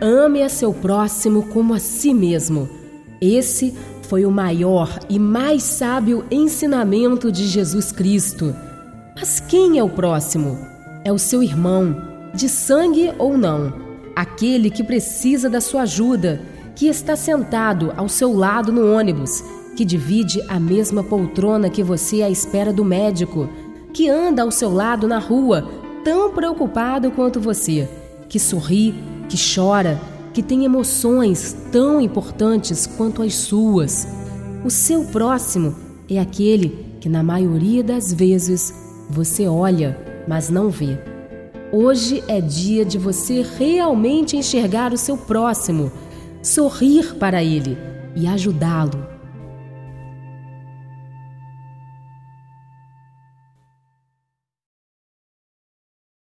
Ame a seu próximo como a si mesmo. Esse foi o maior e mais sábio ensinamento de Jesus Cristo. Mas quem é o próximo? É o seu irmão, de sangue ou não, aquele que precisa da sua ajuda, que está sentado ao seu lado no ônibus, que divide a mesma poltrona que você à espera do médico, que anda ao seu lado na rua, tão preocupado quanto você, que sorri que chora, que tem emoções tão importantes quanto as suas. O seu próximo é aquele que, na maioria das vezes, você olha, mas não vê. Hoje é dia de você realmente enxergar o seu próximo, sorrir para ele e ajudá-lo